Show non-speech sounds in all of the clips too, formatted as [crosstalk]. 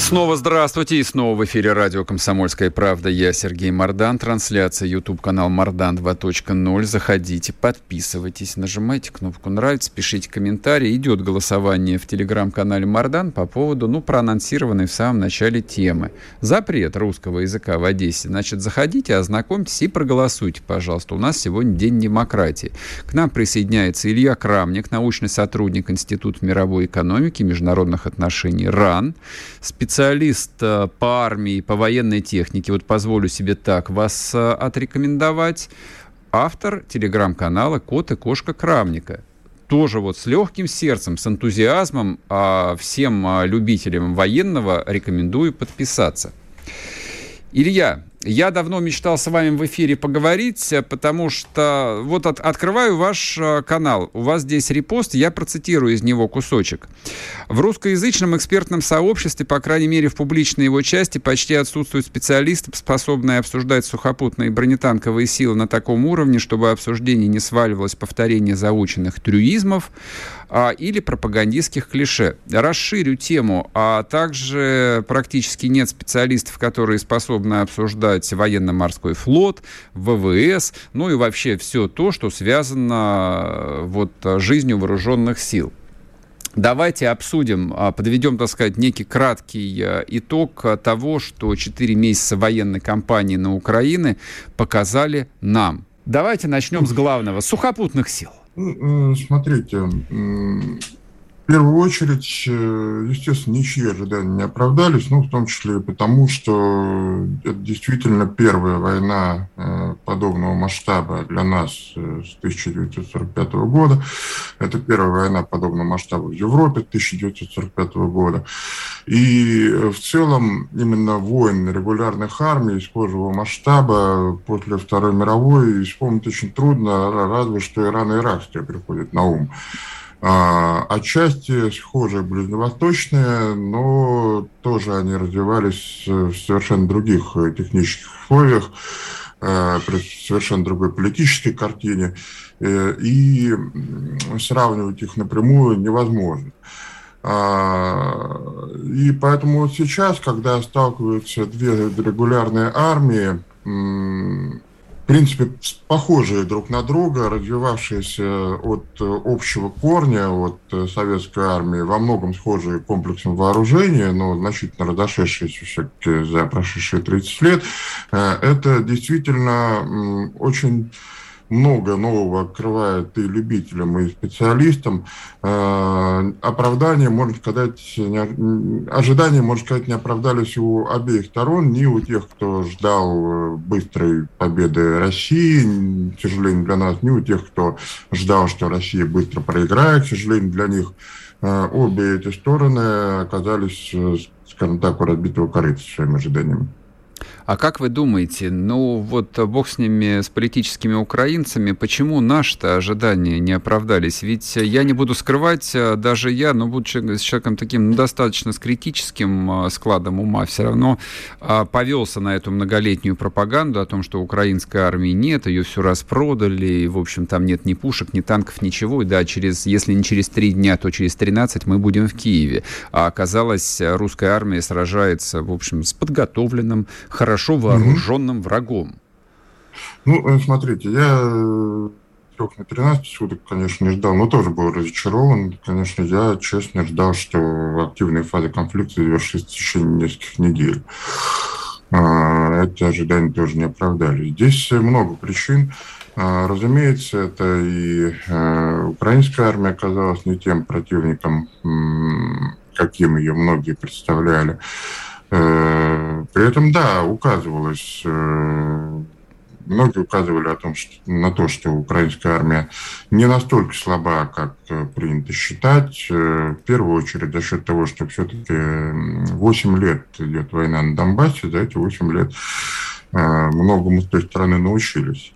Снова здравствуйте, и снова в эфире радио «Комсомольская правда». Я Сергей Мордан, трансляция YouTube-канал «Мордан 2.0». Заходите, подписывайтесь, нажимайте кнопку «Нравится», пишите комментарии. Идет голосование в телеграм-канале «Мордан» по поводу, ну, проанонсированной в самом начале темы. Запрет русского языка в Одессе. Значит, заходите, ознакомьтесь и проголосуйте, пожалуйста. У нас сегодня День демократии. К нам присоединяется Илья Крамник, научный сотрудник Института мировой экономики и международных отношений РАН, специалист э, по армии, по военной технике, вот позволю себе так вас э, отрекомендовать, автор телеграм-канала «Кот и кошка Крамника». Тоже вот с легким сердцем, с энтузиазмом а всем а, любителям военного рекомендую подписаться. Илья, я давно мечтал с вами в эфире поговорить, потому что вот от, открываю ваш э, канал. У вас здесь репост, я процитирую из него кусочек. В русскоязычном экспертном сообществе, по крайней мере в публичной его части, почти отсутствуют специалисты, способные обсуждать сухопутные бронетанковые силы на таком уровне, чтобы обсуждение не сваливалось повторение заученных трюизмов а, или пропагандистских клише. Расширю тему, а также практически нет специалистов, которые способны обсуждать военно-морской флот, ВВС, ну и вообще все то, что связано э, вот жизнью вооруженных сил. Давайте обсудим, а, подведем, так сказать, некий краткий э, итог того, что 4 месяца военной кампании на Украине показали нам. Давайте начнем с главного, сухопутных сил. Ну, смотрите, первую очередь, э, естественно, ничьи ожидания не оправдались, ну, в том числе и потому, что это действительно первая война э, подобного масштаба для нас э, с 1945 года. Это первая война подобного масштаба в Европе 1945 года. И в целом именно войн регулярных армий схожего масштаба после Второй мировой вспомнить очень трудно, разве что Иран и Ирак тебе приходит на ум. А, отчасти схожие ближневосточные, но тоже они развивались в совершенно других технических условиях, э, при совершенно другой политической картине, э, и сравнивать их напрямую невозможно. А, и поэтому вот сейчас, когда сталкиваются две регулярные армии, принципе, похожие друг на друга, развивавшиеся от э, общего корня, от э, советской армии, во многом схожие комплексом вооружения, но значительно разошедшиеся все-таки за прошедшие 30 лет, э, это действительно очень много нового открывает и любителям, и специалистам. Э, оправдания, можно сказать, ожидания, можно сказать, не оправдались у обеих сторон, ни у тех, кто ждал э, быстрой победы России, к сожалению, для нас, ни у тех, кто ждал, что Россия быстро проиграет, к сожалению, для них. Э, обе эти стороны оказались, скажем так, у разбитого корыта своими ожиданиями. А как вы думаете, ну вот бог с ними, с политическими украинцами, почему наши-то ожидания не оправдались? Ведь я не буду скрывать, даже я, но будучи человеком таким ну, достаточно с критическим складом ума, все равно а, повелся на эту многолетнюю пропаганду о том, что украинской армии нет, ее все распродали, и, в общем, там нет ни пушек, ни танков, ничего, и да, через, если не через три дня, то через 13 мы будем в Киеве. А оказалось, русская армия сражается, в общем, с подготовленным, хорошо вооруженным угу. врагом? Ну, э, смотрите, я трех на 13 суток, конечно, не ждал, но тоже был разочарован. Конечно, я честно ждал, что активная фаза конфликта завершится в течение нескольких недель. А, эти ожидания тоже не оправдались. Здесь много причин. А, разумеется, это и э, украинская армия оказалась не тем противником, каким ее многие представляли. Э, при этом, да, указывалось э, многие указывали о том, что, на то, что украинская армия не настолько слаба, как принято считать. В первую очередь за счет того, что все-таки 8 лет идет война на Донбассе, за эти 8 лет многому с той стороны научились.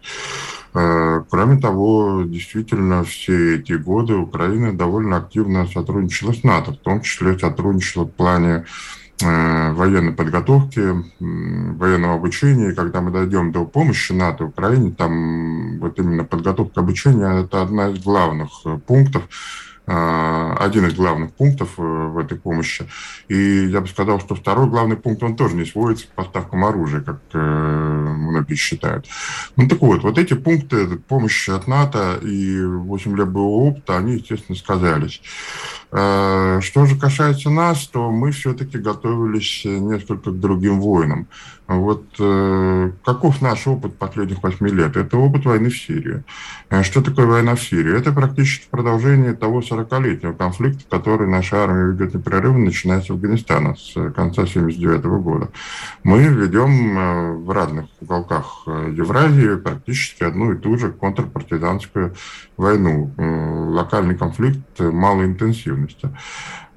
Кроме того, действительно, все эти годы Украина довольно активно сотрудничала с НАТО, в том числе сотрудничала в плане Э, военной подготовки, военного обучения. И когда мы дойдем до помощи НАТО Украине, там вот именно подготовка обучения – это одна из главных э, пунктов, э, один из главных пунктов в этой помощи. И я бы сказал, что второй главный пункт, он тоже не сводится к поставкам оружия, как многие считают. Ну так вот, вот эти пункты помощи от НАТО и 8 лет боевого опыта, они, естественно, сказались. Э, что же касается нас, то мы все-таки готовились несколько к другим войнам. Вот э, каков наш опыт последних восьми лет? Это опыт войны в Сирии. Э, что такое война в Сирии? Это практически продолжение того 40-летнего конфликта, который наша армия ведет непрерывно, начиная с Афганистана, с конца 1979 года. Мы ведем э, в разных уголках э, Евразии практически одну и ту же контрпартизанскую войну. Э, локальный конфликт малой интенсивности.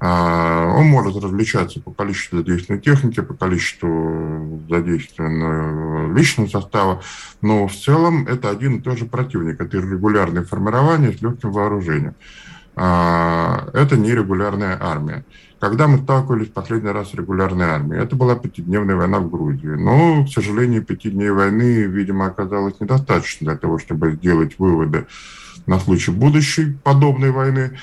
А, он может различаться по количеству задействованной техники, по количеству задействованного личного состава, но в целом это один и тот же противник. Это регулярное формирование с легким вооружением. А, это нерегулярная армия. Когда мы сталкивались последний раз с регулярной армией, это была пятидневная война в Грузии. Но, к сожалению, пяти дней войны, видимо, оказалось недостаточно для того, чтобы сделать выводы на случай будущей подобной войны.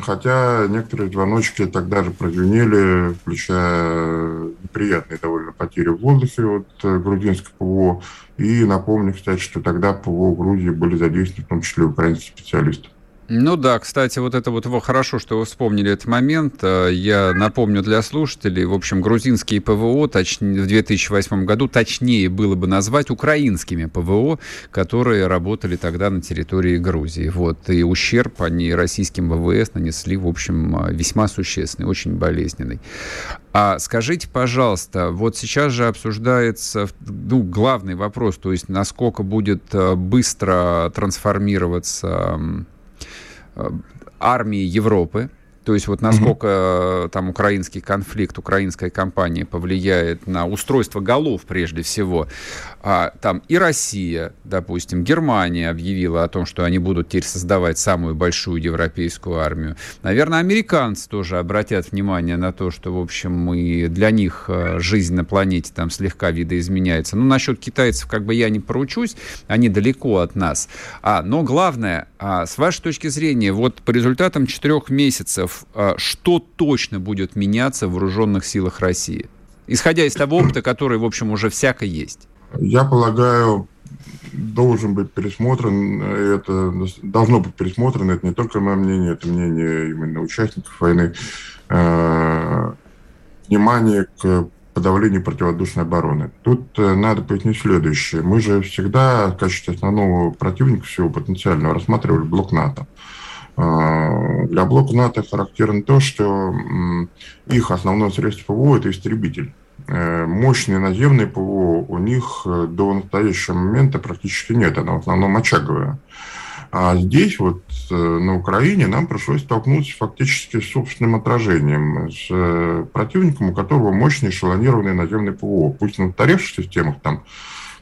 Хотя некоторые звоночки тогда же прозвенели, включая неприятные довольно потери в воздухе от э, грузинского ПВО. И напомню, кстати, что тогда ПВО Грузии были задействованы в том числе украинские специалисты. Ну да, кстати, вот это вот хорошо, что вы вспомнили этот момент. Э, я напомню для слушателей, в общем, грузинские ПВО точнее, в 2008 году точнее было бы назвать украинскими ПВО, которые работали тогда на территории Грузии. Вот, и ущерб они российским ВВС нанесли, в общем, э, весьма существенный, очень болезненный. А скажите, пожалуйста, вот сейчас же обсуждается ну, главный вопрос, то есть насколько будет э, быстро трансформироваться армии Европы, то есть вот насколько mm-hmm. там украинский конфликт, украинская кампания повлияет на устройство голов прежде всего. А, там и Россия, допустим, Германия объявила о том, что они будут теперь создавать самую большую европейскую армию. Наверное, американцы тоже обратят внимание на то, что, в общем, мы, для них э, жизнь на планете там слегка видоизменяется. Ну, насчет китайцев как бы я не поручусь, они далеко от нас. А, но главное, а, с вашей точки зрения, вот по результатам четырех месяцев, а, что точно будет меняться в вооруженных силах России? Исходя из того опыта, который, в общем, уже всяко есть. Я полагаю, должен быть пересмотрен, это должно быть пересмотрено, это не только мое мнение, это мнение именно участников войны, э, внимание к подавлению противовоздушной обороны. Тут э, надо пояснить следующее. Мы же всегда в качестве основного противника всего потенциального рассматривали блок НАТО. Э, для блока НАТО характерно то, что их основное средство ПВО – это истребитель. Э, мощные наземные ПВО у них э, до настоящего момента практически нет, она в основном очаговая. А здесь вот э, на Украине нам пришлось столкнуться фактически с собственным отражением, с противником, у которого мощный эшелонированный наземный ПВО. Пусть на устаревших системах там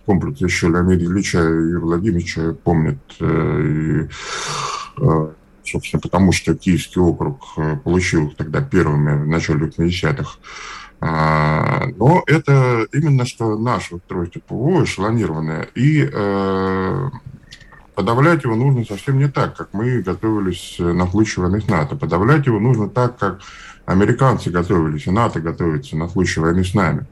комплекс еще Леонид Ильича и Владимировича помнят, и, собственно, потому что Киевский округ получил их тогда первыми в начале 80-х. А, но это именно что наше устройство ПВО эшелонированное. И э, подавлять его нужно совсем не так, как мы готовились на случай войны с НАТО. Подавлять его нужно так, как американцы готовились, и НАТО готовится на случай войны с нами.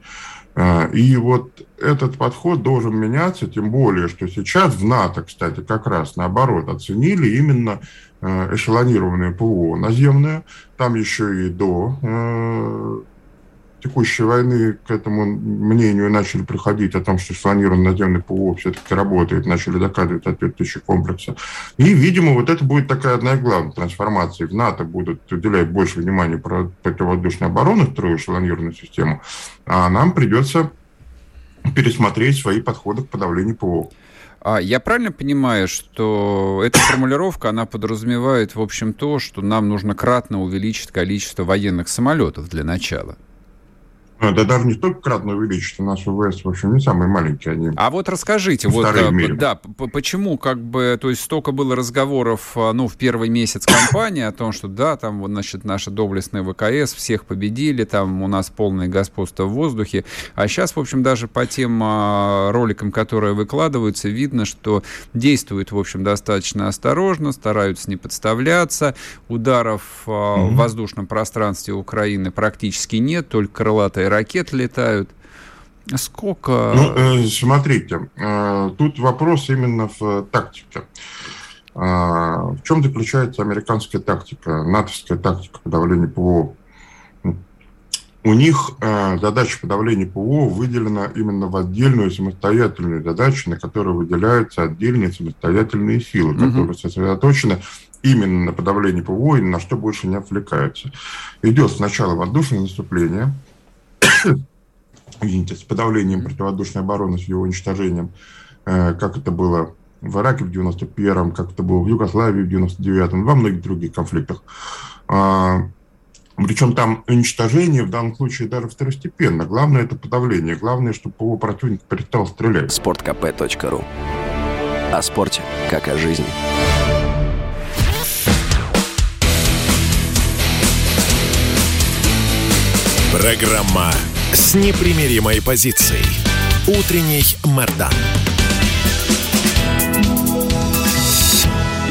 А, и вот этот подход должен меняться, тем более, что сейчас в НАТО, кстати, как раз наоборот оценили именно э, эшелонированное ПВО наземное. Там еще и до э, текущей войны к этому мнению начали приходить о том, что спланированный наземный ПВО все-таки работает, начали доказывать соответствующие комплексы. И, видимо, вот это будет такая одна из главных трансформаций. В НАТО будут уделять больше внимания про противовоздушную оборону, вторую эшелонированную систему, а нам придется пересмотреть свои подходы к подавлению ПВО. А я правильно понимаю, что эта формулировка, она подразумевает, в общем, то, что нам нужно кратно увеличить количество военных самолетов для начала? А, да даже не только кратно увеличить, у нас ВВС, в общем, не самые маленькие они. А вот расскажите, вот, а, да, почему как бы, то есть столько было разговоров, а, ну, в первый месяц кампании о том, что да, там, вот, значит, наши доблестные ВКС всех победили, там у нас полное господство в воздухе, а сейчас, в общем, даже по тем а, роликам, которые выкладываются, видно, что действуют, в общем, достаточно осторожно, стараются не подставляться, ударов mm-hmm. в воздушном пространстве Украины практически нет, только крылатые ракет летают. Сколько? Ну, э, смотрите, э, тут вопрос именно в тактике. Э, в чем заключается американская тактика, натовская тактика подавления ПВО? У них задача подавления ПВО выделена именно в отдельную самостоятельную задачу, на которую выделяются отдельные самостоятельные силы, угу. которые сосредоточены именно на подавлении ПВО и на что больше не отвлекаются. Идет сначала воздушное наступление – [coughs] извините, с подавлением противовоздушной обороны, с его уничтожением, э, как это было в Ираке в 91-м, как это было в Югославии в 99-м, во многих других конфликтах. А, Причем там уничтожение в данном случае даже второстепенно. Главное это подавление. Главное, чтобы его противник перестал стрелять. Спорткп.ру О спорте, как о жизни. Программа с непримиримой позицией. Утренний Мордан.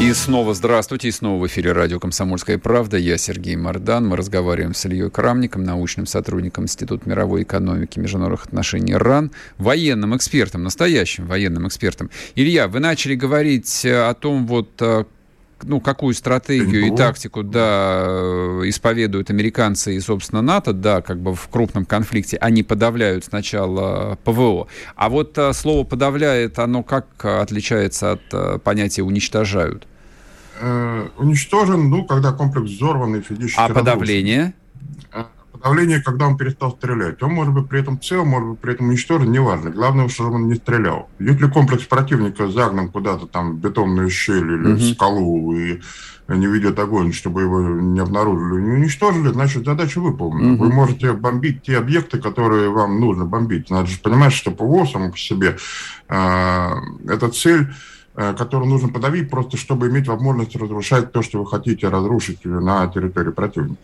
И снова здравствуйте, и снова в эфире радио «Комсомольская правда». Я Сергей Мордан. Мы разговариваем с Ильей Крамником, научным сотрудником Института мировой экономики и международных отношений РАН, военным экспертом, настоящим военным экспертом. Илья, вы начали говорить о том, вот э, ну, какую стратегию и тактику, да, э, исповедуют американцы и, собственно, НАТО, да, как бы в крупном конфликте, они подавляют сначала ПВО. А вот э, слово «подавляет», оно как отличается от э, понятия «уничтожают»? уничтожен, ну, когда комплекс взорван и физически А подавление? Подавление, когда он перестал стрелять. Он может быть при этом цел, может быть при этом уничтожен, неважно. Главное, чтобы он не стрелял. Если комплекс противника загнан куда-то там в бетонную щель или в скалу и не ведет огонь, чтобы его не обнаружили, не уничтожили, значит, задача выполнена. Вы можете бомбить те объекты, которые вам нужно бомбить. Надо же понимать, что ПВО само по себе э, это цель э, которую нужно подавить, просто чтобы иметь возможность разрушать то, что вы хотите разрушить на территории противника.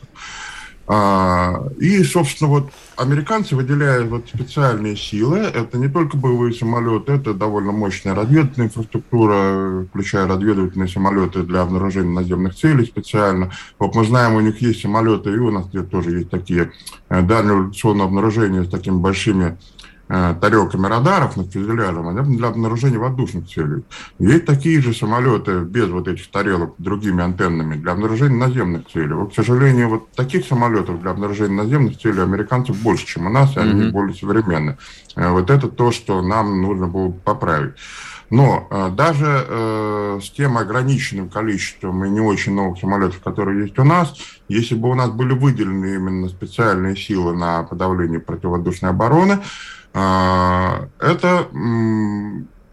А, и, собственно, вот американцы выделяют вот специальные силы. Это не только боевые самолеты, это довольно мощная разведывательная инфраструктура, включая разведывательные самолеты для обнаружения наземных целей специально. Вот мы знаем, у них есть самолеты, и у нас тоже есть такие э, дальнего обнаружения с такими большими тарелками радаров над фюзеляжем для обнаружения воздушных целей. Есть такие же самолеты без вот этих тарелок другими антеннами для обнаружения наземных целей. Вот, к сожалению, вот таких самолетов для обнаружения наземных целей американцев больше, чем у нас, и они mm-hmm. более современные. Э, вот это то, что нам нужно было поправить. Но э, даже э, с тем ограниченным количеством и не очень новых самолетов, которые есть у нас, если бы у нас были выделены именно специальные силы на подавление противовоздушной обороны, это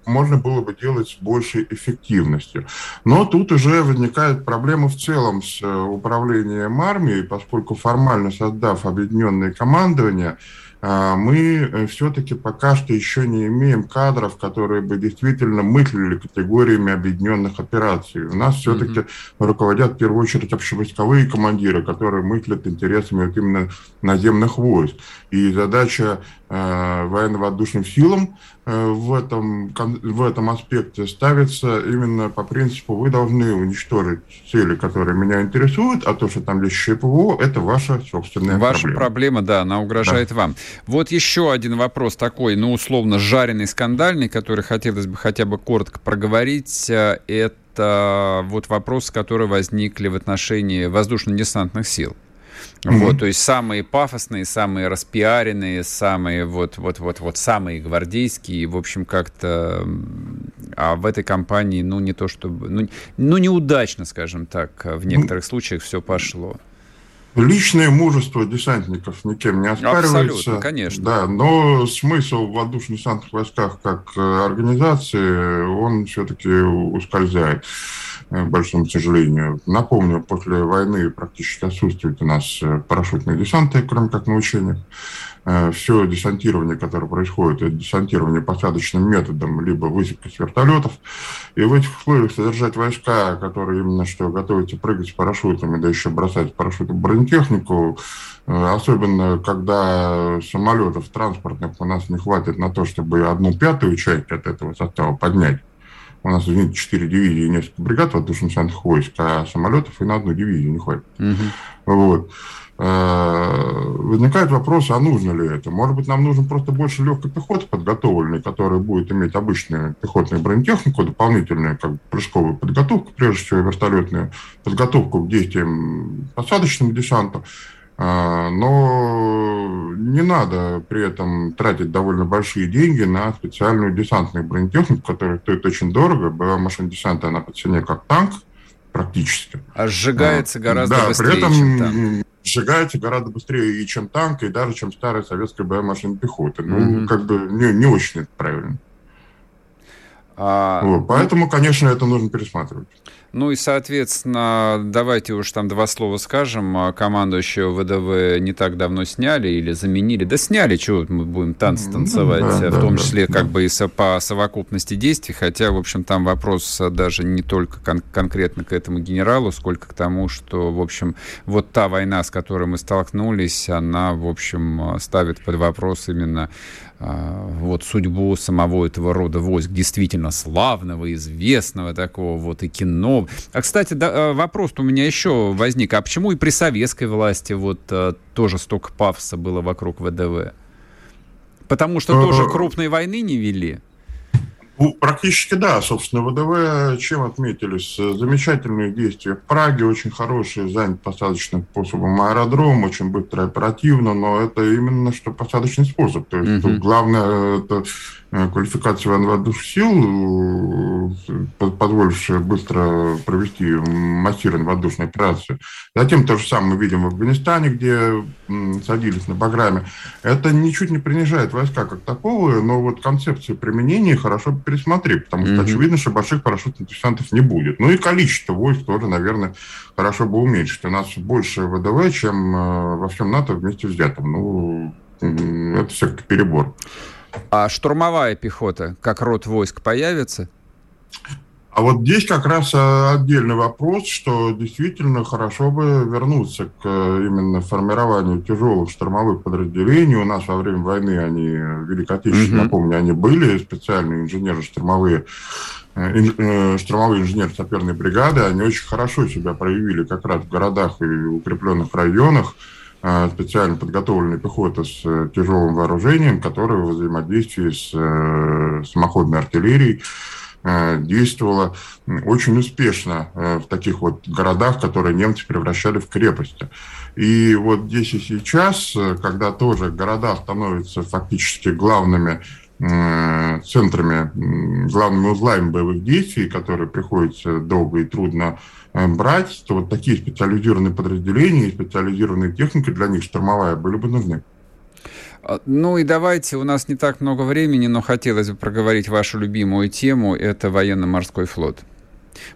можно было бы делать с большей эффективностью. Но тут уже возникает проблема в целом с э, управлением армией, поскольку формально создав объединенное командование, а, мы э, все-таки пока что еще не имеем кадров, которые бы действительно мыслили категориями объединенных операций. У нас все-таки mm-hmm. руководят в первую очередь общевойсковые командиры, которые мыслят интересами вот именно наземных войск. И задача военно-воздушным силам э, в, этом, в этом аспекте ставится именно по принципу вы должны уничтожить цели, которые меня интересуют, а то, что там еще ПВО, это ваша собственная Ваша проблема. проблема, да, она угрожает да. вам. Вот еще один вопрос такой, ну, условно, жареный, скандальный, который хотелось бы хотя бы коротко проговорить. Э, это вот вопросы, которые возникли в отношении воздушно-десантных сил. Mm-hmm. Вот, то есть самые пафосные, самые распиаренные, самые вот, вот, вот, вот самые гвардейские, в общем, как-то, а в этой компании, ну, не то чтобы, ну, ну неудачно, скажем так, в некоторых mm-hmm. случаях все пошло. Личное мужество десантников никем не оспаривается. Абсолютно, конечно. Да, но смысл в воздушно-десантных войсках как э, организации, он все-таки ускользает, э, к большому сожалению. Напомню, после войны практически отсутствует у нас э, парашютные десанты, кроме как на учениях. Э, все десантирование, которое происходит, это десантирование посадочным методом, либо высадка с вертолетов. И в этих условиях содержать войска, которые именно что готовятся прыгать с парашютами, да еще бросать парашютом бронетехнику, э, особенно когда самолетов транспортных у нас не хватит на то, чтобы одну пятую часть от этого состава поднять. У нас, извините, четыре дивизии и несколько бригад воздушно-десантных войск, а самолетов и на одну дивизию не хватит. Угу. Вот. Э, возникает вопрос, а нужно ли это? Может быть, нам нужно просто больше легкой пехоты подготовленной, которая будет иметь обычную пехотную бронетехнику, дополнительную как бы, прыжковую подготовку, прежде всего вертолетную подготовку к действиям посадочного десанта. Э, но не надо при этом тратить довольно большие деньги на специальную десантную бронетехнику, которая стоит очень дорого. Боевая машина десанта, она по цене как танк практически. А сжигается гораздо да, быстрее, при этом чем танк сжигается гораздо быстрее и чем танк, и даже чем старая советская боевая машина пехоты. Ну, mm-hmm. как бы не, не очень это правильно. А... Вот, поэтому, конечно, это нужно пересматривать. Ну и, соответственно, давайте уж там два слова скажем. А, командующего ВДВ не так давно сняли или заменили. Да сняли, чего мы будем танцы танцевать, да, в том да, числе да. как бы и по совокупности действий. Хотя, в общем, там вопрос даже не только кон- конкретно к этому генералу, сколько к тому, что, в общем, вот та война, с которой мы столкнулись, она, в общем, ставит под вопрос именно а, вот судьбу самого этого рода войск, действительно славного, известного такого вот и кино. А, кстати, да, а, вопрос у меня еще возник, а почему и при советской власти вот а, тоже столько пафоса было вокруг ВДВ? Потому что тоже крупной войны не вели? Ну, практически да. Собственно, ВДВ чем отметились? Замечательные действия в Праге, очень хороший, занят посадочным способом аэродром, очень быстро и оперативно, но это именно что посадочный способ. То есть mm-hmm. главное это Э, квалификации военно-воздушных сил, э, позволившая быстро провести массированную воздушную операцию. Затем то же самое мы видим в Афганистане, где садились на программе. Это ничуть не принижает войска как таковые, но вот концепцию применения хорошо пересмотреть, потому что mm-hmm. очевидно, что больших парашютных десантов не будет. Ну и количество войск тоже, наверное, хорошо бы уменьшить. У нас больше ВДВ, чем э, во всем НАТО вместе взятом. Ну, это все-таки перебор. А штурмовая пехота, как род войск, появится? А вот здесь как раз э, отдельный вопрос, что действительно хорошо бы вернуться к э, именно формированию тяжелых штурмовых подразделений. У нас во время войны они, Великой Отечественной, mm-hmm. напомню, они были, специальные инженеры-штурмовые э, штурмовые инженерно-саперные бригады, они очень хорошо себя проявили как раз в городах и укрепленных районах. А, специально подготовленная пехота с э, тяжелым вооружением, которая в взаимодействии с э, самоходной артиллерией э, действовала очень успешно в таких вот городах, которые немцы превращали в крепости. И вот здесь и сейчас, когда тоже города становятся фактически главными центрами, главными узлами боевых действий, которые приходится долго и трудно Э, брать, то вот такие специализированные подразделения и специализированные техники для них штурмовая были бы нужны. А, ну и давайте, у нас не так много времени, но хотелось бы проговорить вашу любимую тему, это военно-морской флот.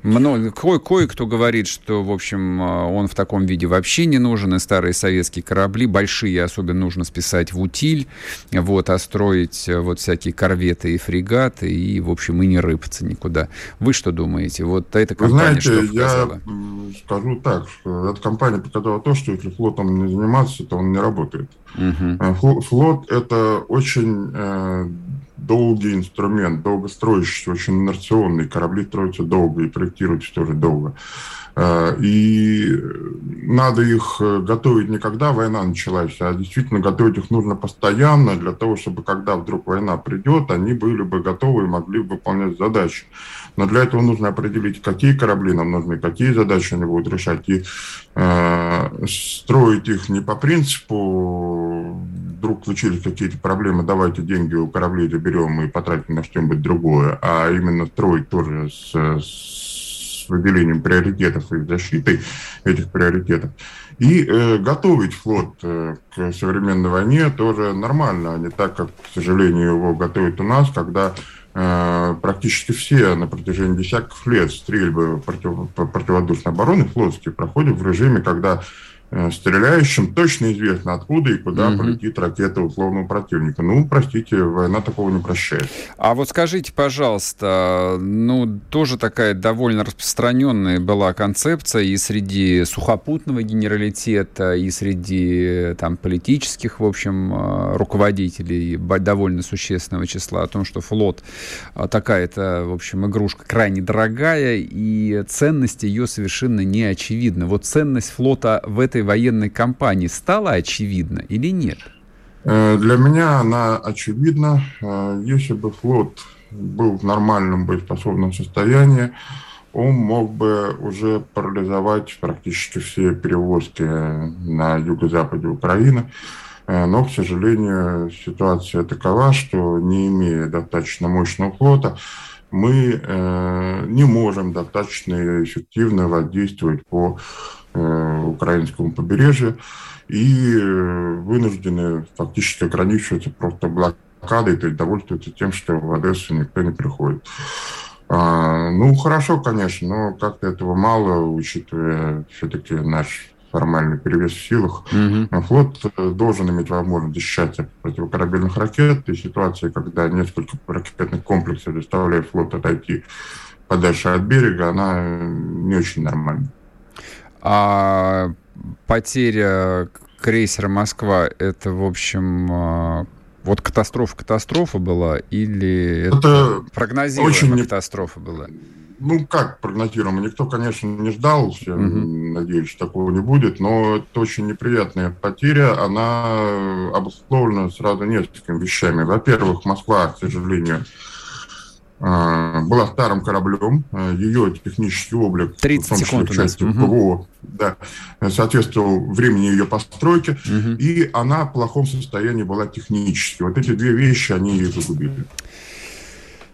Много, кое, кое-кто говорит, что, в общем, а, он в таком виде вообще не нужен, и старые советские корабли, большие особенно нужно списать в утиль, вот, а строить э, вот всякие корветы и фрегаты, и, в общем, и не рыпаться никуда. Вы что думаете? Вот эта компания знаете, что показала? я скажу так, что эта компания показала то, что если флотом не заниматься, то он не работает. Угу. Флот – это очень э, долгий инструмент, долгостроящийся, очень инерционный. Корабли строятся долго и проектируются тоже долго. Э, и надо их э, готовить не когда война началась, а действительно готовить их нужно постоянно для того, чтобы когда вдруг война придет, они были бы готовы и могли выполнять задачи. Но для этого нужно определить, какие корабли нам нужны, какие задачи они будут решать, и э, строить их не по принципу вдруг случились какие-то проблемы, давайте деньги у кораблей заберем и потратим на что-нибудь другое, а именно строить тоже с, с выделением приоритетов и защитой этих приоритетов. И э, готовить флот э, к современной войне тоже нормально, а не так, как, к сожалению, его готовят у нас, когда э, практически все на протяжении десятков лет стрельбы против, противовоздушной обороны флотские проходят в режиме, когда стреляющим точно известно, откуда и куда угу. полетит ракета условного противника. Ну, простите, война такого не прощает. А вот скажите, пожалуйста, ну, тоже такая довольно распространенная была концепция и среди сухопутного генералитета, и среди там политических, в общем, э, руководителей довольно существенного числа о том, что флот э, такая-то, в общем, игрушка крайне дорогая, и ценность ее совершенно не очевидна. Вот ценность флота в этой этой военной кампании стала очевидна или нет? Э, для меня она очевидна. Э, если бы флот был в нормальном боеспособном состоянии, он мог бы уже парализовать практически все перевозки на юго-западе Украины. Э, но, к сожалению, ситуация такова, что не имея достаточно мощного флота, мы не можем достаточно эффективно воздействовать по Э, украинскому побережью и э, вынуждены фактически ограничиваться просто блокадой, то есть довольствуются тем, что в Одессу никто не приходит. А, ну, хорошо, конечно, но как-то этого мало, учитывая все-таки наш формальный перевес в силах. Угу. Флот э, должен иметь возможность защищаться от противокорабельных ракет, и ситуация, когда несколько ракетных комплексов заставляют флот отойти подальше от берега, она не очень нормальная. А потеря крейсера «Москва» — это, в общем, а, вот катастрофа-катастрофа была или это, это прогнозируемая очень катастрофа была? Ну, как прогнозируемо? Никто, конечно, не ждал, все угу. надеялись, что такого не будет, но это очень неприятная потеря. Она обусловлена сразу несколькими вещами. Во-первых, Москва, к сожалению, была старым кораблем, а, ее технический облик, 30 в том числе секунд части ПВО, да, соответствовал времени ее постройки, угу. и она в плохом состоянии была технически. Вот эти две вещи, они ее загубили.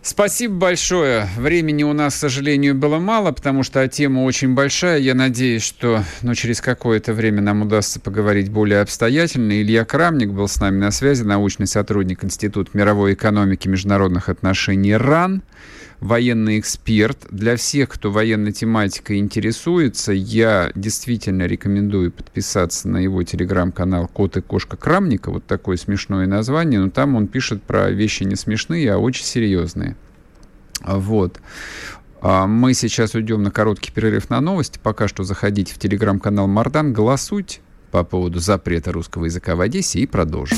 Спасибо большое. Времени у нас, к сожалению, было мало, потому что тема очень большая. Я надеюсь, что ну, через какое-то время нам удастся поговорить более обстоятельно. Илья Крамник был с нами на связи, научный сотрудник Института мировой экономики и международных отношений РАН военный эксперт. Для всех, кто военной тематикой интересуется, я действительно рекомендую подписаться на его телеграм-канал «Кот и кошка Крамника». Вот такое смешное название, но там он пишет про вещи не смешные, а очень серьезные. Вот. А мы сейчас уйдем на короткий перерыв на новости. Пока что заходите в телеграм-канал Мардан, голосуйте по поводу запрета русского языка в Одессе и продолжим.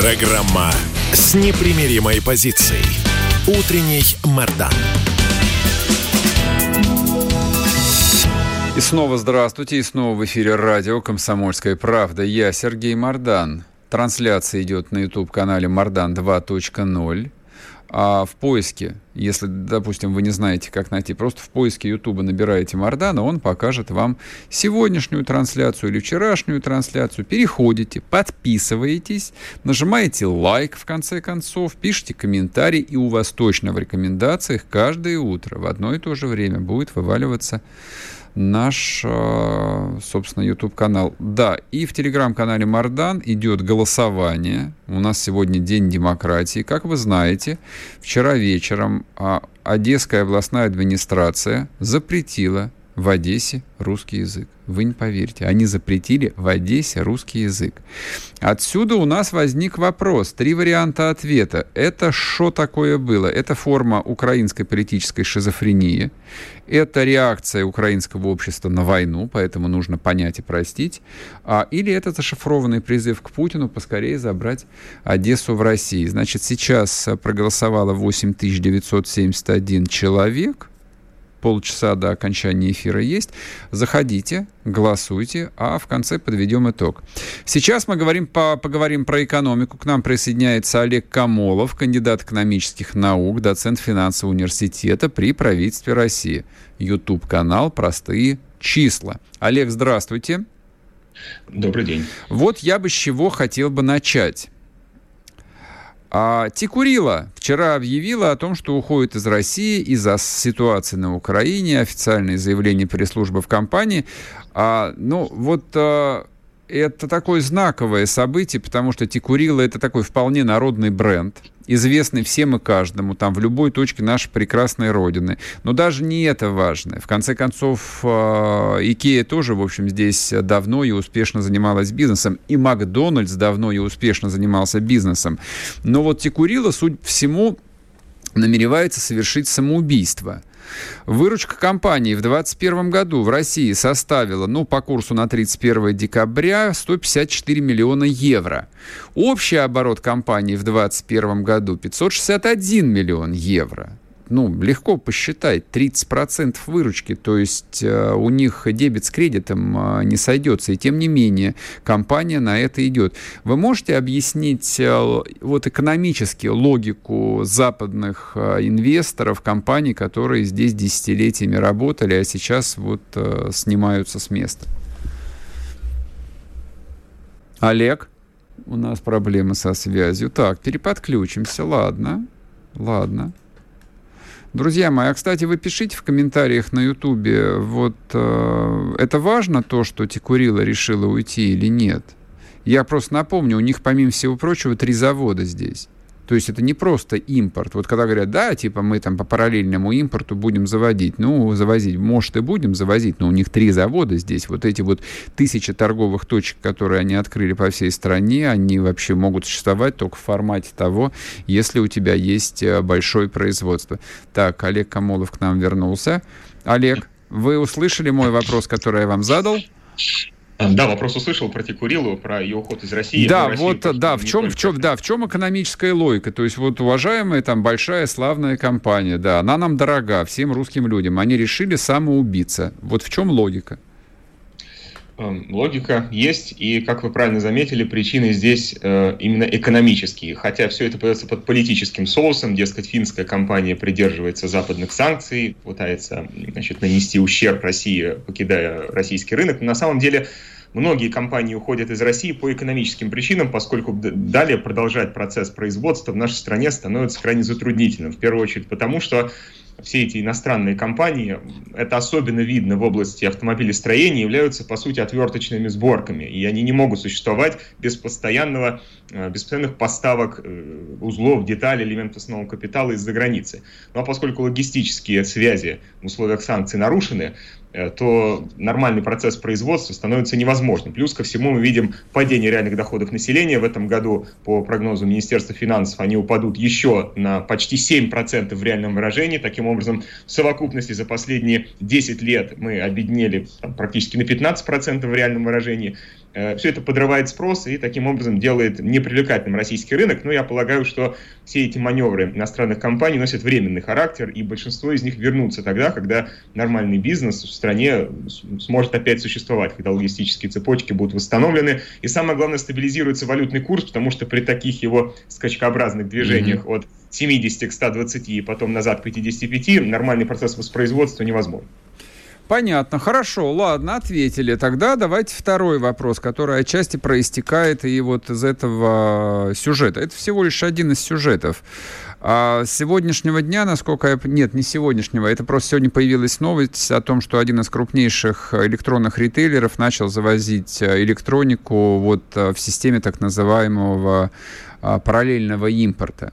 Программа с непримиримой позицией. Утренний Мордан. И снова здравствуйте, и снова в эфире радио «Комсомольская правда». Я Сергей Мордан. Трансляция идет на YouTube-канале «Мордан 2.0». А в поиске, если, допустим, вы не знаете, как найти, просто в поиске Ютуба набираете Мардана, он покажет вам сегодняшнюю трансляцию или вчерашнюю трансляцию. Переходите, подписываетесь, нажимаете лайк в конце концов, пишите комментарий, и у вас точно в рекомендациях каждое утро в одно и то же время будет вываливаться наш, э, собственно, YouTube-канал. Да, и в телеграм-канале Мардан идет голосование. У нас сегодня День демократии. Как вы знаете, вчера вечером а, Одесская областная администрация запретила в Одессе русский язык. Вы не поверите, они запретили в Одессе русский язык. Отсюда у нас возник вопрос, три варианта ответа. Это что такое было? Это форма украинской политической шизофрении, это реакция украинского общества на войну, поэтому нужно понять и простить, а, или это зашифрованный призыв к Путину поскорее забрать Одессу в России. Значит, сейчас проголосовало 8971 человек, полчаса до окончания эфира есть. Заходите, голосуйте, а в конце подведем итог. Сейчас мы говорим по, поговорим про экономику. К нам присоединяется Олег Камолов, кандидат экономических наук, доцент финансового университета при правительстве России. YouTube-канал «Простые числа». Олег, здравствуйте. Добрый день. Вот я бы с чего хотел бы начать. А Тикурила вчера объявила о том, что уходит из России из-за ситуации на Украине, официальное заявление пресс-службы в компании. А, ну, вот а, это такое знаковое событие, потому что Тикурила это такой вполне народный бренд известный всем и каждому, там, в любой точке нашей прекрасной Родины. Но даже не это важно. В конце концов, а, Икея тоже, в общем, здесь давно и успешно занималась бизнесом. И Макдональдс давно и успешно занимался бизнесом. Но вот Тикурила, суть всему, намеревается совершить самоубийство. Выручка компании в 2021 году в России составила, ну, по курсу на 31 декабря, 154 миллиона евро. Общий оборот компании в 2021 году 561 миллион евро ну, легко посчитать, 30% выручки, то есть э, у них дебет с кредитом э, не сойдется, и тем не менее компания на это идет. Вы можете объяснить э, вот экономически логику западных инвесторов, компаний, которые здесь десятилетиями работали, а сейчас вот снимаются с места? Олег, у нас проблемы со связью. Так, переподключимся, ладно, ладно. Друзья мои, а, кстати, вы пишите в комментариях на Ютубе, вот э, это важно то, что Тикурила решила уйти или нет? Я просто напомню, у них, помимо всего прочего, три завода здесь. То есть это не просто импорт. Вот когда говорят, да, типа мы там по параллельному импорту будем заводить. Ну, завозить, может, и будем завозить, но у них три завода здесь. Вот эти вот тысячи торговых точек, которые они открыли по всей стране, они вообще могут существовать только в формате того, если у тебя есть э, большое производство. Так, Олег Камолов к нам вернулся. Олег, вы услышали мой вопрос, который я вам задал? Да, вопрос услышал про Текурилу, про ее уход из России. Да, вот, да, в чем, в чем, да, в чем экономическая логика? То есть вот уважаемая там большая славная компания, да, она нам дорога, всем русским людям, они решили самоубиться. Вот в чем логика? Эм, логика есть, и, как вы правильно заметили, причины здесь э, именно экономические. Хотя все это подается под политическим соусом, дескать, финская компания придерживается западных санкций, пытается значит, нанести ущерб России, покидая российский рынок. Но на самом деле многие компании уходят из России по экономическим причинам, поскольку далее продолжать процесс производства в нашей стране становится крайне затруднительным. В первую очередь потому, что все эти иностранные компании, это особенно видно в области автомобилестроения, являются, по сути, отверточными сборками. И они не могут существовать без постоянного, э, без постоянных поставок э, узлов, деталей, элементов основного капитала из-за границы. Ну а поскольку логистические связи в условиях санкций нарушены, то нормальный процесс производства становится невозможным. Плюс ко всему мы видим падение реальных доходов населения. В этом году, по прогнозу Министерства финансов, они упадут еще на почти 7% в реальном выражении. Таким образом, в совокупности за последние 10 лет мы обеднели там, практически на 15% в реальном выражении. Э, Все это подрывает спрос и таким образом делает непривлекательным российский рынок. Но я полагаю, что все эти маневры иностранных компаний носят временный характер, и большинство из них вернутся тогда, когда нормальный бизнес в стране сможет опять существовать, когда логистические цепочки будут восстановлены. И самое главное, стабилизируется валютный курс, потому что при таких его скачкообразных движениях mm-hmm. от 70 к 120 и потом назад к 55 нормальный процесс воспроизводства невозможен. Понятно, хорошо, ладно, ответили. Тогда давайте второй вопрос, который отчасти проистекает и вот из этого сюжета. Это всего лишь один из сюжетов. А с сегодняшнего дня, насколько я... Нет, не сегодняшнего, это просто сегодня появилась новость о том, что один из крупнейших электронных ритейлеров начал завозить электронику вот в системе так называемого параллельного импорта.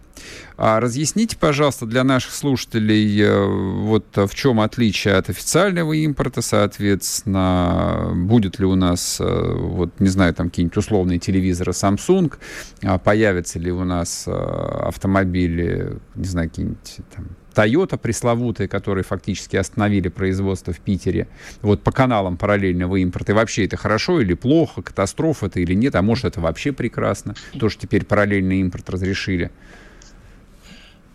А разъясните, пожалуйста, для наших слушателей, э, вот в чем отличие от официального импорта, соответственно, будет ли у нас, э, вот, не знаю, там какие-нибудь условные телевизоры Samsung, а появятся ли у нас э, автомобили, не знаю, какие-нибудь там Toyota пресловутые, которые фактически остановили производство в Питере, вот по каналам параллельного импорта. И вообще это хорошо или плохо, катастрофа это или нет, а может это вообще прекрасно, то, что теперь параллельный импорт разрешили.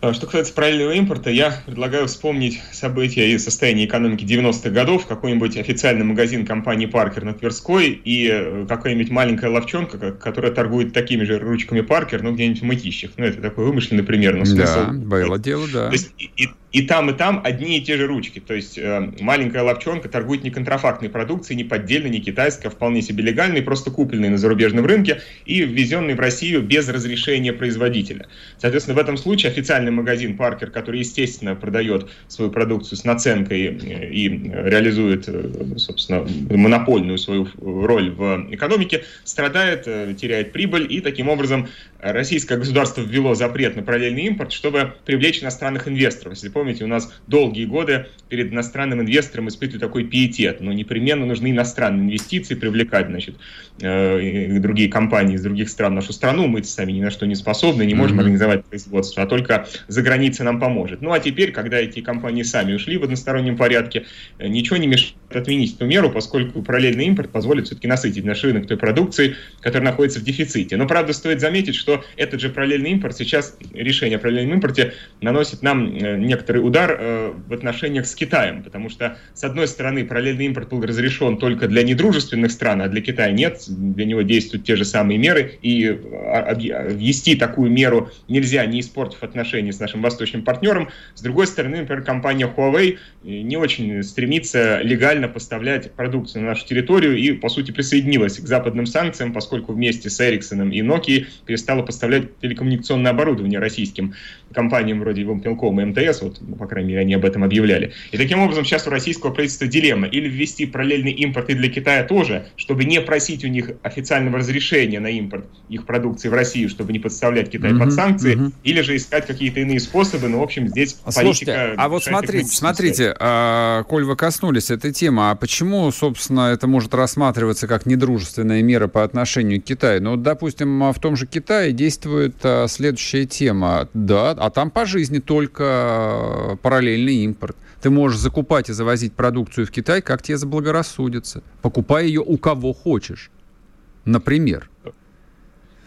А, что касается параллельного импорта, я предлагаю вспомнить события и состояние экономики 90-х годов, какой-нибудь официальный магазин компании Паркер на Тверской и э, какая-нибудь маленькая ловчонка, которая торгует такими же ручками Паркер, ну, где-нибудь в мытищах. Ну, это такой вымышленный пример, но смысл... Да, было дело, да. То есть, и, и там, и там одни и те же ручки. То есть э, маленькая ловчонка торгует не контрафактной продукцией, не поддельной, не китайской, а вполне себе легальной, просто купленной на зарубежном рынке и ввезенной в Россию без разрешения производителя. Соответственно, в этом случае официальный магазин Паркер, который, естественно, продает свою продукцию с наценкой и реализует, э, собственно, монопольную свою роль в экономике, страдает, э, теряет прибыль, и таким образом российское государство ввело запрет на параллельный импорт, чтобы привлечь иностранных инвесторов. Если помните, у нас долгие годы перед иностранным инвестором испытывали такой пиетет, но непременно нужны иностранные инвестиции привлекать, значит, э, другие компании из других стран в нашу страну. Мы сами ни на что не способны, не можем mm-hmm. организовать производство, а только за границей нам поможет. Ну а теперь, когда эти компании сами ушли в одностороннем порядке, э, ничего не мешает отменить эту меру, поскольку параллельный импорт позволит все-таки насытить наш рынок той продукции, которая находится в дефиците. Но, правда, стоит заметить, что этот же параллельный импорт сейчас, решение о параллельном импорте наносит нам э, некоторый удар э, в отношениях с Китаем, потому что, с одной стороны, параллельный импорт был разрешен только для недружественных стран, а для Китая нет, для него действуют те же самые меры, и а, ввести такую меру нельзя, не испортив отношения с нашим восточным партнером. С другой стороны, например, компания Huawei не очень стремится легально поставлять продукцию на нашу территорию и, по сути, присоединилась к западным санкциям, поскольку вместе с Ericsson и Nokia перестала стала поставлять телекоммуникационное оборудование российским компаниям вроде Вимпелком и МТС, вот, ну, по крайней мере, они об этом объявляли. И таким образом сейчас у российского правительства дилемма. Или ввести параллельный импорт и для Китая тоже, чтобы не просить у них официального разрешения на импорт их продукции в Россию, чтобы не подставлять Китай uh-huh, под санкции, uh-huh. или же искать какие-то иные способы, но, в общем, здесь Слушайте, политика... а вот смотрите, смотрите, а, коль вы коснулись этой темы, а почему, собственно, это может рассматриваться как недружественная мера по отношению к Китаю? Ну, допустим, в том же Китае действует а, следующая тема. Да, а там по жизни только а, параллельный импорт. Ты можешь закупать и завозить продукцию в Китай, как тебе заблагорассудится. Покупай ее у кого хочешь. Например.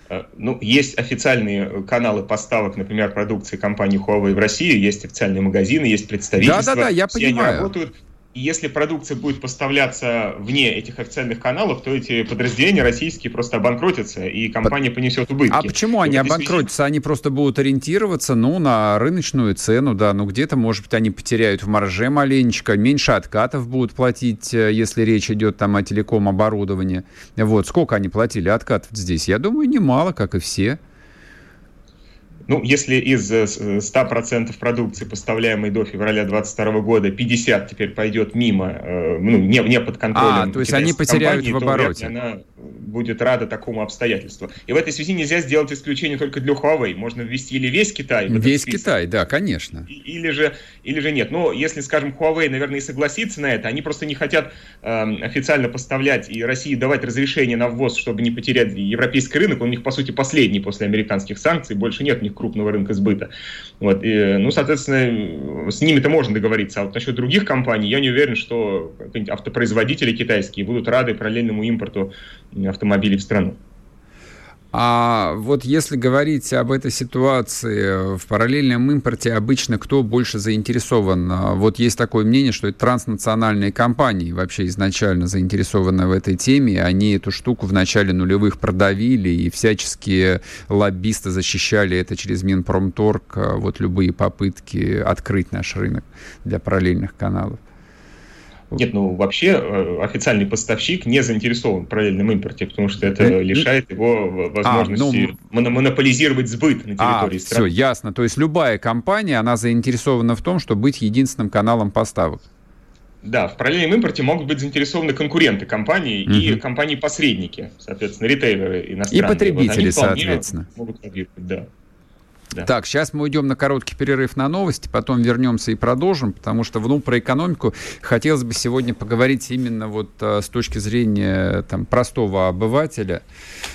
А, ну, есть официальные каналы поставок, например, продукции компании Huawei в Россию, есть официальные магазины, есть представительства. Да-да-да, я Все понимаю. Они работают и если продукция будет поставляться вне этих официальных каналов, то эти подразделения российские просто обанкротятся, и компания понесет убытки. А почему они обанкротятся? Они просто будут ориентироваться, ну, на рыночную цену, да, ну, где-то, может быть, они потеряют в марже маленечко, меньше откатов будут платить, э, если речь идет там о телеком-оборудовании. Вот, сколько они платили откатов здесь? Я думаю, немало, как и все. Ну, если из 100% э, продукции, поставляемой до февраля 2022 года, 50 теперь пойдет мимо, э, ну, не, не под контролем а, то есть они потеряют компании, в обороте. Она будет рада такому обстоятельству. И в этой связи нельзя сделать исключение только для Huawei. Можно ввести или весь Китай. Весь список, Китай, да, конечно. Или же, или же нет. Но если, скажем, Huawei, наверное, и согласится на это, они просто не хотят э, официально поставлять и России давать разрешение на ввоз, чтобы не потерять европейский рынок. Он у них, по сути, последний после американских санкций. Больше нет у них крупного рынка сбыта. Вот. И, ну, соответственно, с ними-то можно договориться. А вот насчет других компаний, я не уверен, что автопроизводители китайские будут рады параллельному импорту автомобилей в страну. А вот если говорить об этой ситуации в параллельном импорте, обычно кто больше заинтересован? А вот есть такое мнение, что это транснациональные компании вообще изначально заинтересованы в этой теме. Они эту штуку в начале нулевых продавили, и всяческие лоббисты защищали это через Минпромторг, а вот любые попытки открыть наш рынок для параллельных каналов. Нет, ну вообще э, официальный поставщик не заинтересован в параллельном импорте, потому что это э, лишает его возможности а, ну, монополизировать сбыт на а, территории а, страны. Все, ясно. То есть любая компания, она заинтересована в том, чтобы быть единственным каналом поставок. Да, в параллельном импорте могут быть заинтересованы конкуренты компании угу. и компании-посредники, соответственно, ритейлеры иностранные. И потребители, вот соответственно. Могут да. Да. Так, сейчас мы уйдем на короткий перерыв на новости, потом вернемся и продолжим, потому что, ну, про экономику хотелось бы сегодня поговорить именно вот а, с точки зрения там простого обывателя.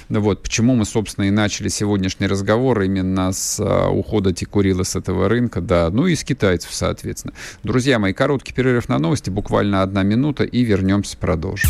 Ну, вот, почему мы, собственно, и начали сегодняшний разговор именно с а, ухода Тикурила с этого рынка, да, ну и с китайцев, соответственно. Друзья мои, короткий перерыв на новости, буквально одна минута, и вернемся, продолжим.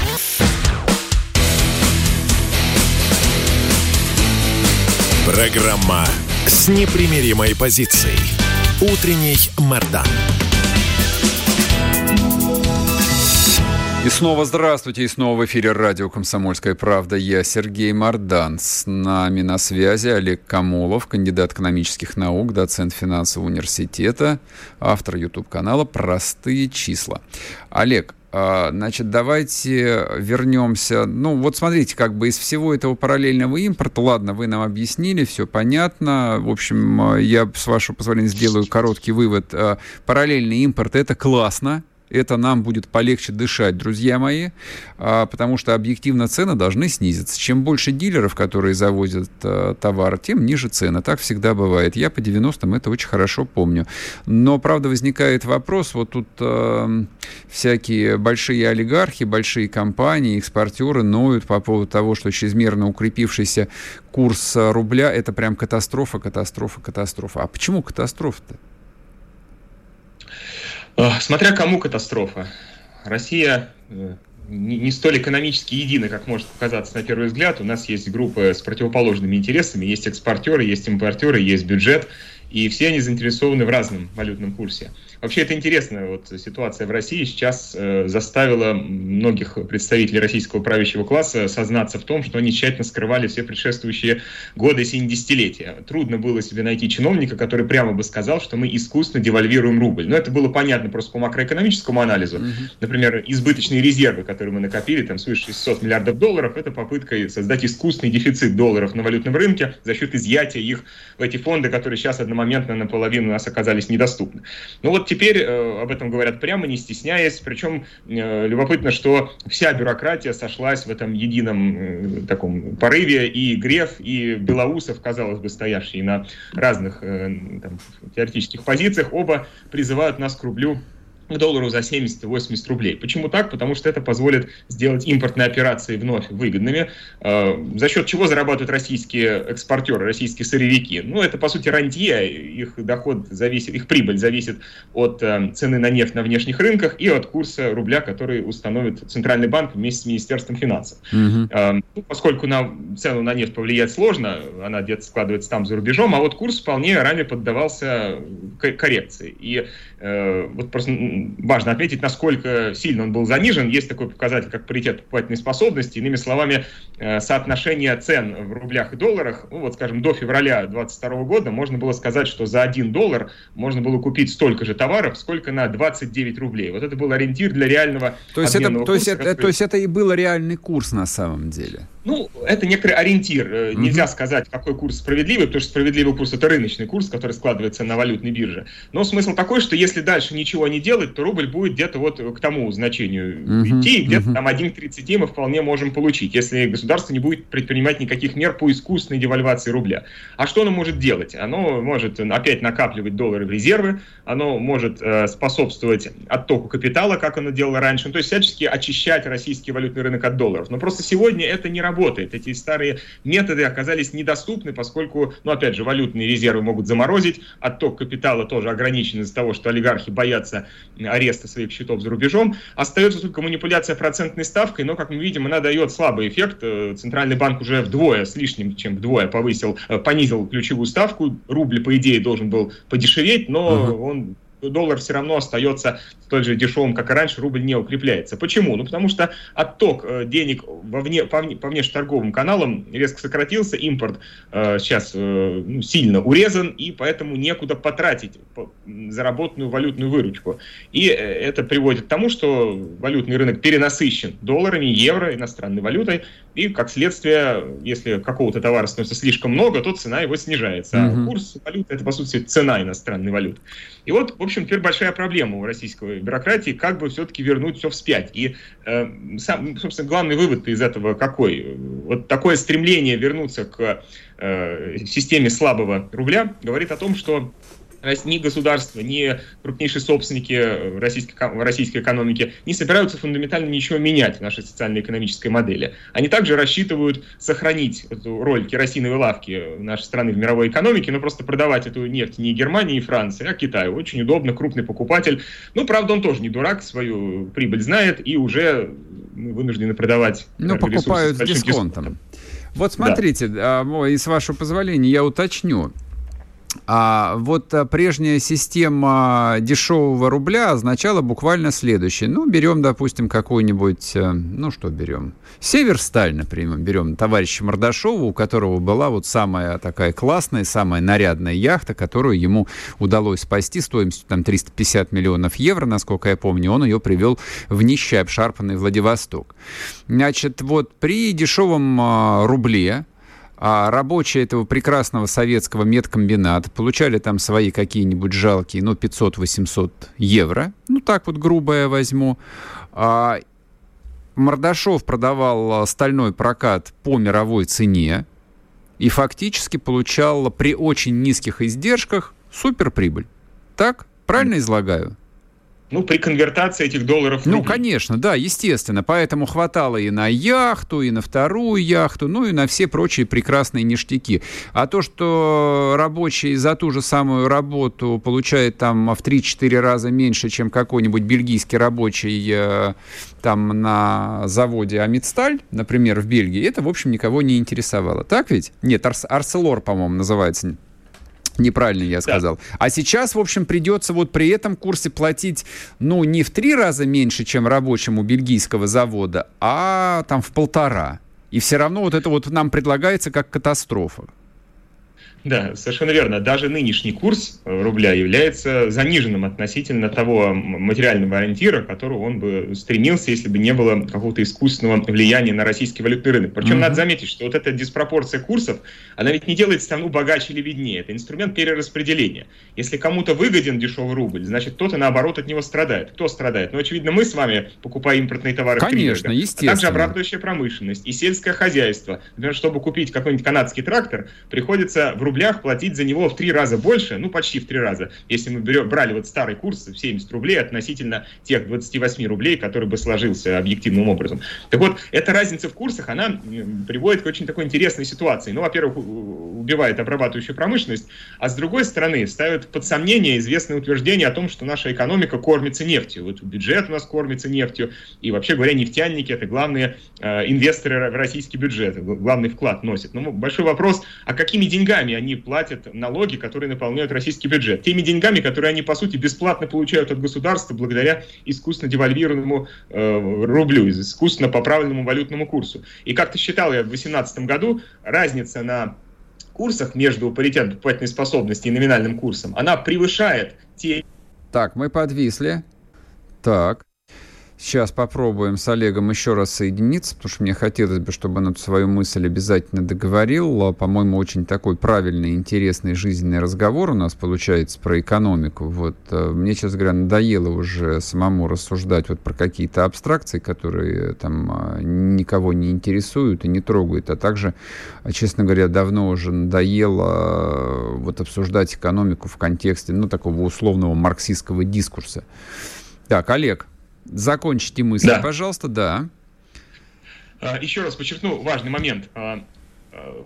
Программа с непримиримой позицией. Утренний Мордан. И снова здравствуйте, и снова в эфире радио «Комсомольская правда». Я Сергей Мордан. С нами на связи Олег Камолов, кандидат экономических наук, доцент финансового университета, автор YouTube-канала «Простые числа». Олег, значит, давайте вернемся. Ну, вот смотрите, как бы из всего этого параллельного импорта, ладно, вы нам объяснили, все понятно. В общем, а, я, с вашего позволения, сделаю короткий вывод. А, параллельный импорт – это классно, это нам будет полегче дышать, друзья мои, а, потому что объективно цены должны снизиться. Чем больше дилеров, которые завозят а, товар, тем ниже цены. Так всегда бывает. Я по 90-м это очень хорошо помню. Но, правда, возникает вопрос, вот тут э, всякие большие олигархи, большие компании, экспортеры ноют по поводу того, что чрезмерно укрепившийся курс рубля – это прям катастрофа, катастрофа, катастрофа. А почему катастрофа-то? Смотря кому катастрофа. Россия э, не столь экономически едина, как может показаться на первый взгляд. У нас есть группа с противоположными интересами, есть экспортеры, есть импортеры, есть бюджет, и все они заинтересованы в разном валютном курсе. Вообще это интересная вот ситуация в России сейчас э, заставила многих представителей российского правящего класса сознаться в том, что они тщательно скрывали все предшествующие годы, если не десятилетия. Трудно было себе найти чиновника, который прямо бы сказал, что мы искусственно девальвируем рубль. Но это было понятно просто по макроэкономическому анализу. Mm-hmm. Например, избыточные резервы, которые мы накопили, там свыше 600 миллиардов долларов, это попытка создать искусственный дефицит долларов на валютном рынке за счет изъятия их в эти фонды, которые сейчас одномоментно наполовину у нас оказались недоступны. Ну вот теперь э, об этом говорят прямо, не стесняясь. Причем э, любопытно, что вся бюрократия сошлась в этом едином э, таком порыве. И Греф, и Белоусов, казалось бы, стоявшие на разных там, теоретических позициях, оба призывают нас к рублю к доллару за 70-80 рублей. Почему так? Потому что это позволит сделать импортные операции вновь выгодными, э, за счет чего зарабатывают российские экспортеры, российские сырьевики. Ну, это, по сути, рантье, их доход зависит, их прибыль зависит от э, цены на нефть на внешних рынках и от курса рубля, который установит Центральный банк вместе с Министерством финансов. Угу. Ну, поскольку на цену на нефть повлиять сложно, она где-то складывается там за рубежом, а вот курс вполне ранее поддавался коррекции. И э, вот просто важно отметить, насколько сильно он был занижен. Есть такой показатель, как паритет покупательной способности. Иными словами, э, соотношение цен в рублях и долларах, ну вот, скажем, до февраля 2022 года можно было сказать, что за 1 доллар можно было купить столько же товаров, сколько на 29 рублей. Вот это был ориентир для реального то есть это, курса. То есть, это, то есть это и был реальный курс на самом деле? Ну, это некоторый ориентир. Mm-hmm. Нельзя сказать, какой курс справедливый, потому что справедливый курс – это рыночный курс, который складывается на валютной бирже. Но смысл такой, что если дальше ничего не делать, то рубль будет где-то вот к тому значению mm-hmm. идти, и где-то mm-hmm. там 1,30 мы вполне можем получить, если государство не будет предпринимать никаких мер по искусственной девальвации рубля. А что оно может делать? Оно может опять накапливать доллары в резервы, оно может э, способствовать оттоку капитала, как оно делало раньше, ну, то есть всячески очищать российский валютный рынок от долларов. Но просто сегодня это не работает. Эти старые методы оказались недоступны, поскольку, ну, опять же, валютные резервы могут заморозить, отток капитала тоже ограничен из-за того, что олигархи боятся ареста своих счетов за рубежом. Остается только манипуляция процентной ставкой, но, как мы видим, она дает слабый эффект. Э, Центральный банк уже вдвое, с лишним, чем вдвое повысил, э, понизил ключевую ставку. Рубль, по идее, должен был подешеветь, но uh-huh. он доллар все равно остается столь же дешевым, как и раньше, рубль не укрепляется. Почему? Ну, потому что отток э, денег вовне, по, по внешнеторговым каналам резко сократился, импорт э, сейчас э, ну, сильно урезан, и поэтому некуда потратить заработанную валютную выручку. И э, это приводит к тому, что валютный рынок перенасыщен долларами, евро, иностранной валютой, и, как следствие, если какого-то товара становится слишком много, то цена его снижается. А курс валюты – это, по сути, цена иностранной валюты. И вот, в общем, теперь большая проблема у российской бюрократии, как бы все-таки вернуть все вспять. И, э, сам, собственно, главный вывод из этого какой? Вот такое стремление вернуться к э, системе слабого рубля говорит о том, что ни государство, ни крупнейшие собственники российской, российской экономики не собираются фундаментально ничего менять в нашей социально-экономической модели. Они также рассчитывают сохранить эту роль керосиновой лавки нашей страны в мировой экономике, но просто продавать эту нефть не Германии и Франции, а Китаю. Очень удобно, крупный покупатель. Ну, правда, он тоже не дурак, свою прибыль знает и уже вынуждены продавать. Ну, покупают с дисконтом. Вот смотрите, да. и с вашего позволения я уточню. А вот а, прежняя система дешевого рубля означала буквально следующее. Ну, берем, допустим, какой-нибудь, э, ну, что берем? Северсталь, например, берем товарища Мордашова, у которого была вот самая такая классная, самая нарядная яхта, которую ему удалось спасти стоимостью там 350 миллионов евро, насколько я помню. Он ее привел в нищий обшарпанный Владивосток. Значит, вот при дешевом а, рубле а рабочие этого прекрасного советского медкомбината получали там свои какие-нибудь жалкие, ну, 500-800 евро. Ну, так вот грубо я возьму. А Мордашов продавал а, стальной прокат по мировой цене и фактически получал при очень низких издержках суперприбыль. Так? Правильно излагаю? Ну, при конвертации этих долларов... Ну, конечно, да, естественно. Поэтому хватало и на яхту, и на вторую яхту, ну и на все прочие прекрасные ништяки. А то, что рабочий за ту же самую работу получает там в 3-4 раза меньше, чем какой-нибудь бельгийский рабочий э, там на заводе Амитсталь, например, в Бельгии, это, в общем, никого не интересовало. Так ведь? Нет, Арс Арселор, по-моему, называется Неправильно я сказал. Да. А сейчас, в общем, придется вот при этом курсе платить, ну, не в три раза меньше, чем рабочему бельгийского завода, а там в полтора. И все равно вот это вот нам предлагается как катастрофа. Да, совершенно верно. Даже нынешний курс э, рубля является заниженным относительно того материального ориентира, которого он бы стремился, если бы не было какого-то искусственного влияния на российский валютный рынок. Причем mm-hmm. надо заметить, что вот эта диспропорция курсов, она ведь не делает страну богаче или беднее. Это инструмент перераспределения. Если кому-то выгоден дешевый рубль, значит кто-то наоборот от него страдает. Кто страдает? Ну, очевидно, мы с вами, покупая импортные товары Конечно, естественно. А также обрабатывающая промышленность и сельское хозяйство. Например, чтобы купить какой-нибудь канадский трактор, приходится в рублях платить за него в три раза больше, ну почти в три раза, если мы берем, брали вот старый курс в 70 рублей относительно тех 28 рублей, который бы сложился объективным образом. Так вот, эта разница в курсах, она приводит к очень такой интересной ситуации. Ну, во-первых, убивает обрабатывающую промышленность, а с другой стороны ставит под сомнение известное утверждение о том, что наша экономика кормится нефтью. Вот бюджет у нас кормится нефтью, и вообще говоря, нефтяники это главные э, инвесторы в российский бюджет, главный вклад носят. Но большой вопрос, а какими деньгами они платят налоги, которые наполняют российский бюджет? Теми деньгами, которые они, по сути, бесплатно получают от государства благодаря искусственно девальвированному э, рублю, искусственно поправленному валютному курсу. И как ты считал я в 2018 году, разница на курсах между паритетом покупательной способности и номинальным курсом, она превышает те... Так, мы подвисли. Так. Сейчас попробуем с Олегом еще раз соединиться, потому что мне хотелось бы, чтобы он эту свою мысль обязательно договорил. По-моему, очень такой правильный, интересный жизненный разговор у нас получается про экономику. Вот э, мне, честно говоря, надоело уже самому рассуждать вот про какие-то абстракции, которые там э, никого не интересуют и не трогают. А также, честно говоря, давно уже надоело э, вот обсуждать экономику в контексте, ну, такого условного марксистского дискурса. Так, Олег. Закончите мысль, да. пожалуйста, да. А, еще раз подчеркну важный момент. А, а,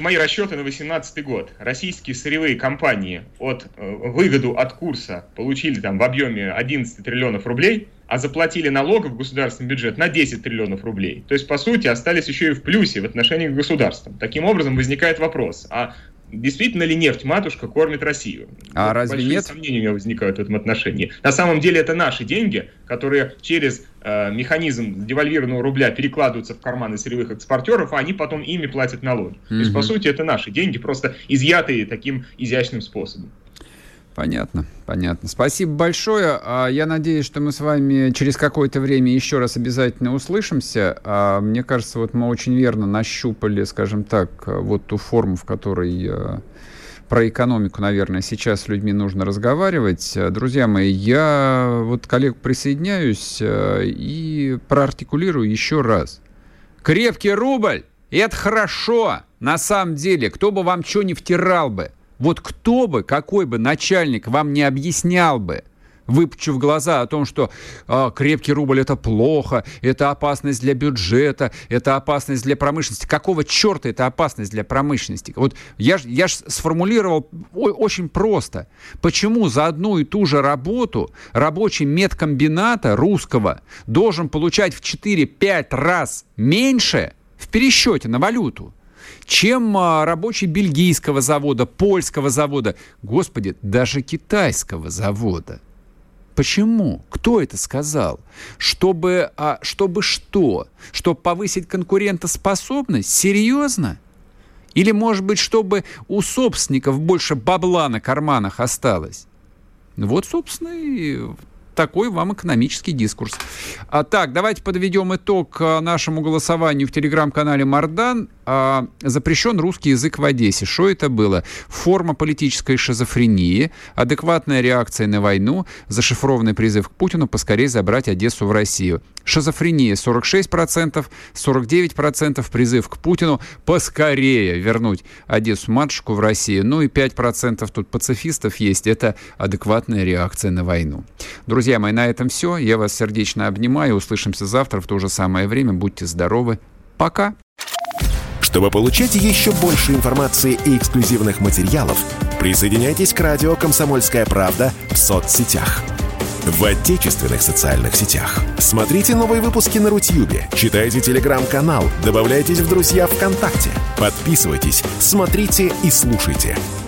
мои расчеты на 2018 год. Российские сырьевые компании от э, выгоду от курса получили там в объеме 11 триллионов рублей, а заплатили налогов в государственный бюджет на 10 триллионов рублей. То есть, по сути, остались еще и в плюсе в отношении к государству. Таким образом, возникает вопрос, а действительно ли нефть матушка кормит Россию? А вот разве большие нет? сомнения у меня возникают в этом отношении. На самом деле это наши деньги, которые через э, механизм девальвированного рубля перекладываются в карманы сырьевых экспортеров, а они потом ими платят налоги. Mm-hmm. То есть, по сути, это наши деньги, просто изъятые таким изящным способом. Понятно, понятно. Спасибо большое. А, я надеюсь, что мы с вами через какое-то время еще раз обязательно услышимся. А, мне кажется, вот мы очень верно нащупали, скажем так, вот ту форму, в которой э, про экономику, наверное, сейчас с людьми нужно разговаривать. Друзья мои, я вот коллег присоединяюсь э, и проартикулирую еще раз. Крепкий рубль – это хорошо, на самом деле. Кто бы вам что не втирал бы – вот кто бы, какой бы начальник вам не объяснял бы, выпучив глаза о том, что э, крепкий рубль это плохо, это опасность для бюджета, это опасность для промышленности. Какого черта это опасность для промышленности? Вот я, я ж сформулировал очень просто. Почему за одну и ту же работу рабочий медкомбината русского должен получать в 4-5 раз меньше в пересчете на валюту? Чем а, рабочий бельгийского завода, польского завода, господи, даже китайского завода. Почему? Кто это сказал? Чтобы, а, чтобы что? Чтобы повысить конкурентоспособность? Серьезно? Или, может быть, чтобы у собственников больше бабла на карманах осталось? Вот, собственно, и такой вам экономический дискурс. А, так, давайте подведем итог а, нашему голосованию в телеграм-канале Мардан. А, запрещен русский язык в Одессе. Что это было? Форма политической шизофрении, адекватная реакция на войну, зашифрованный призыв к Путину поскорее забрать Одессу в Россию. Шизофрения 46%, 49% призыв к Путину поскорее вернуть Одессу-матушку в Россию. Ну и 5% тут пацифистов есть. Это адекватная реакция на войну. Друзья, Друзья мои, на этом все. Я вас сердечно обнимаю. Услышимся завтра в то же самое время. Будьте здоровы. Пока. Чтобы получать еще больше информации и эксклюзивных материалов, присоединяйтесь к радио «Комсомольская правда» в соцсетях. В отечественных социальных сетях. Смотрите новые выпуски на Рутьюбе, читайте телеграм-канал, добавляйтесь в друзья ВКонтакте, подписывайтесь, смотрите и слушайте.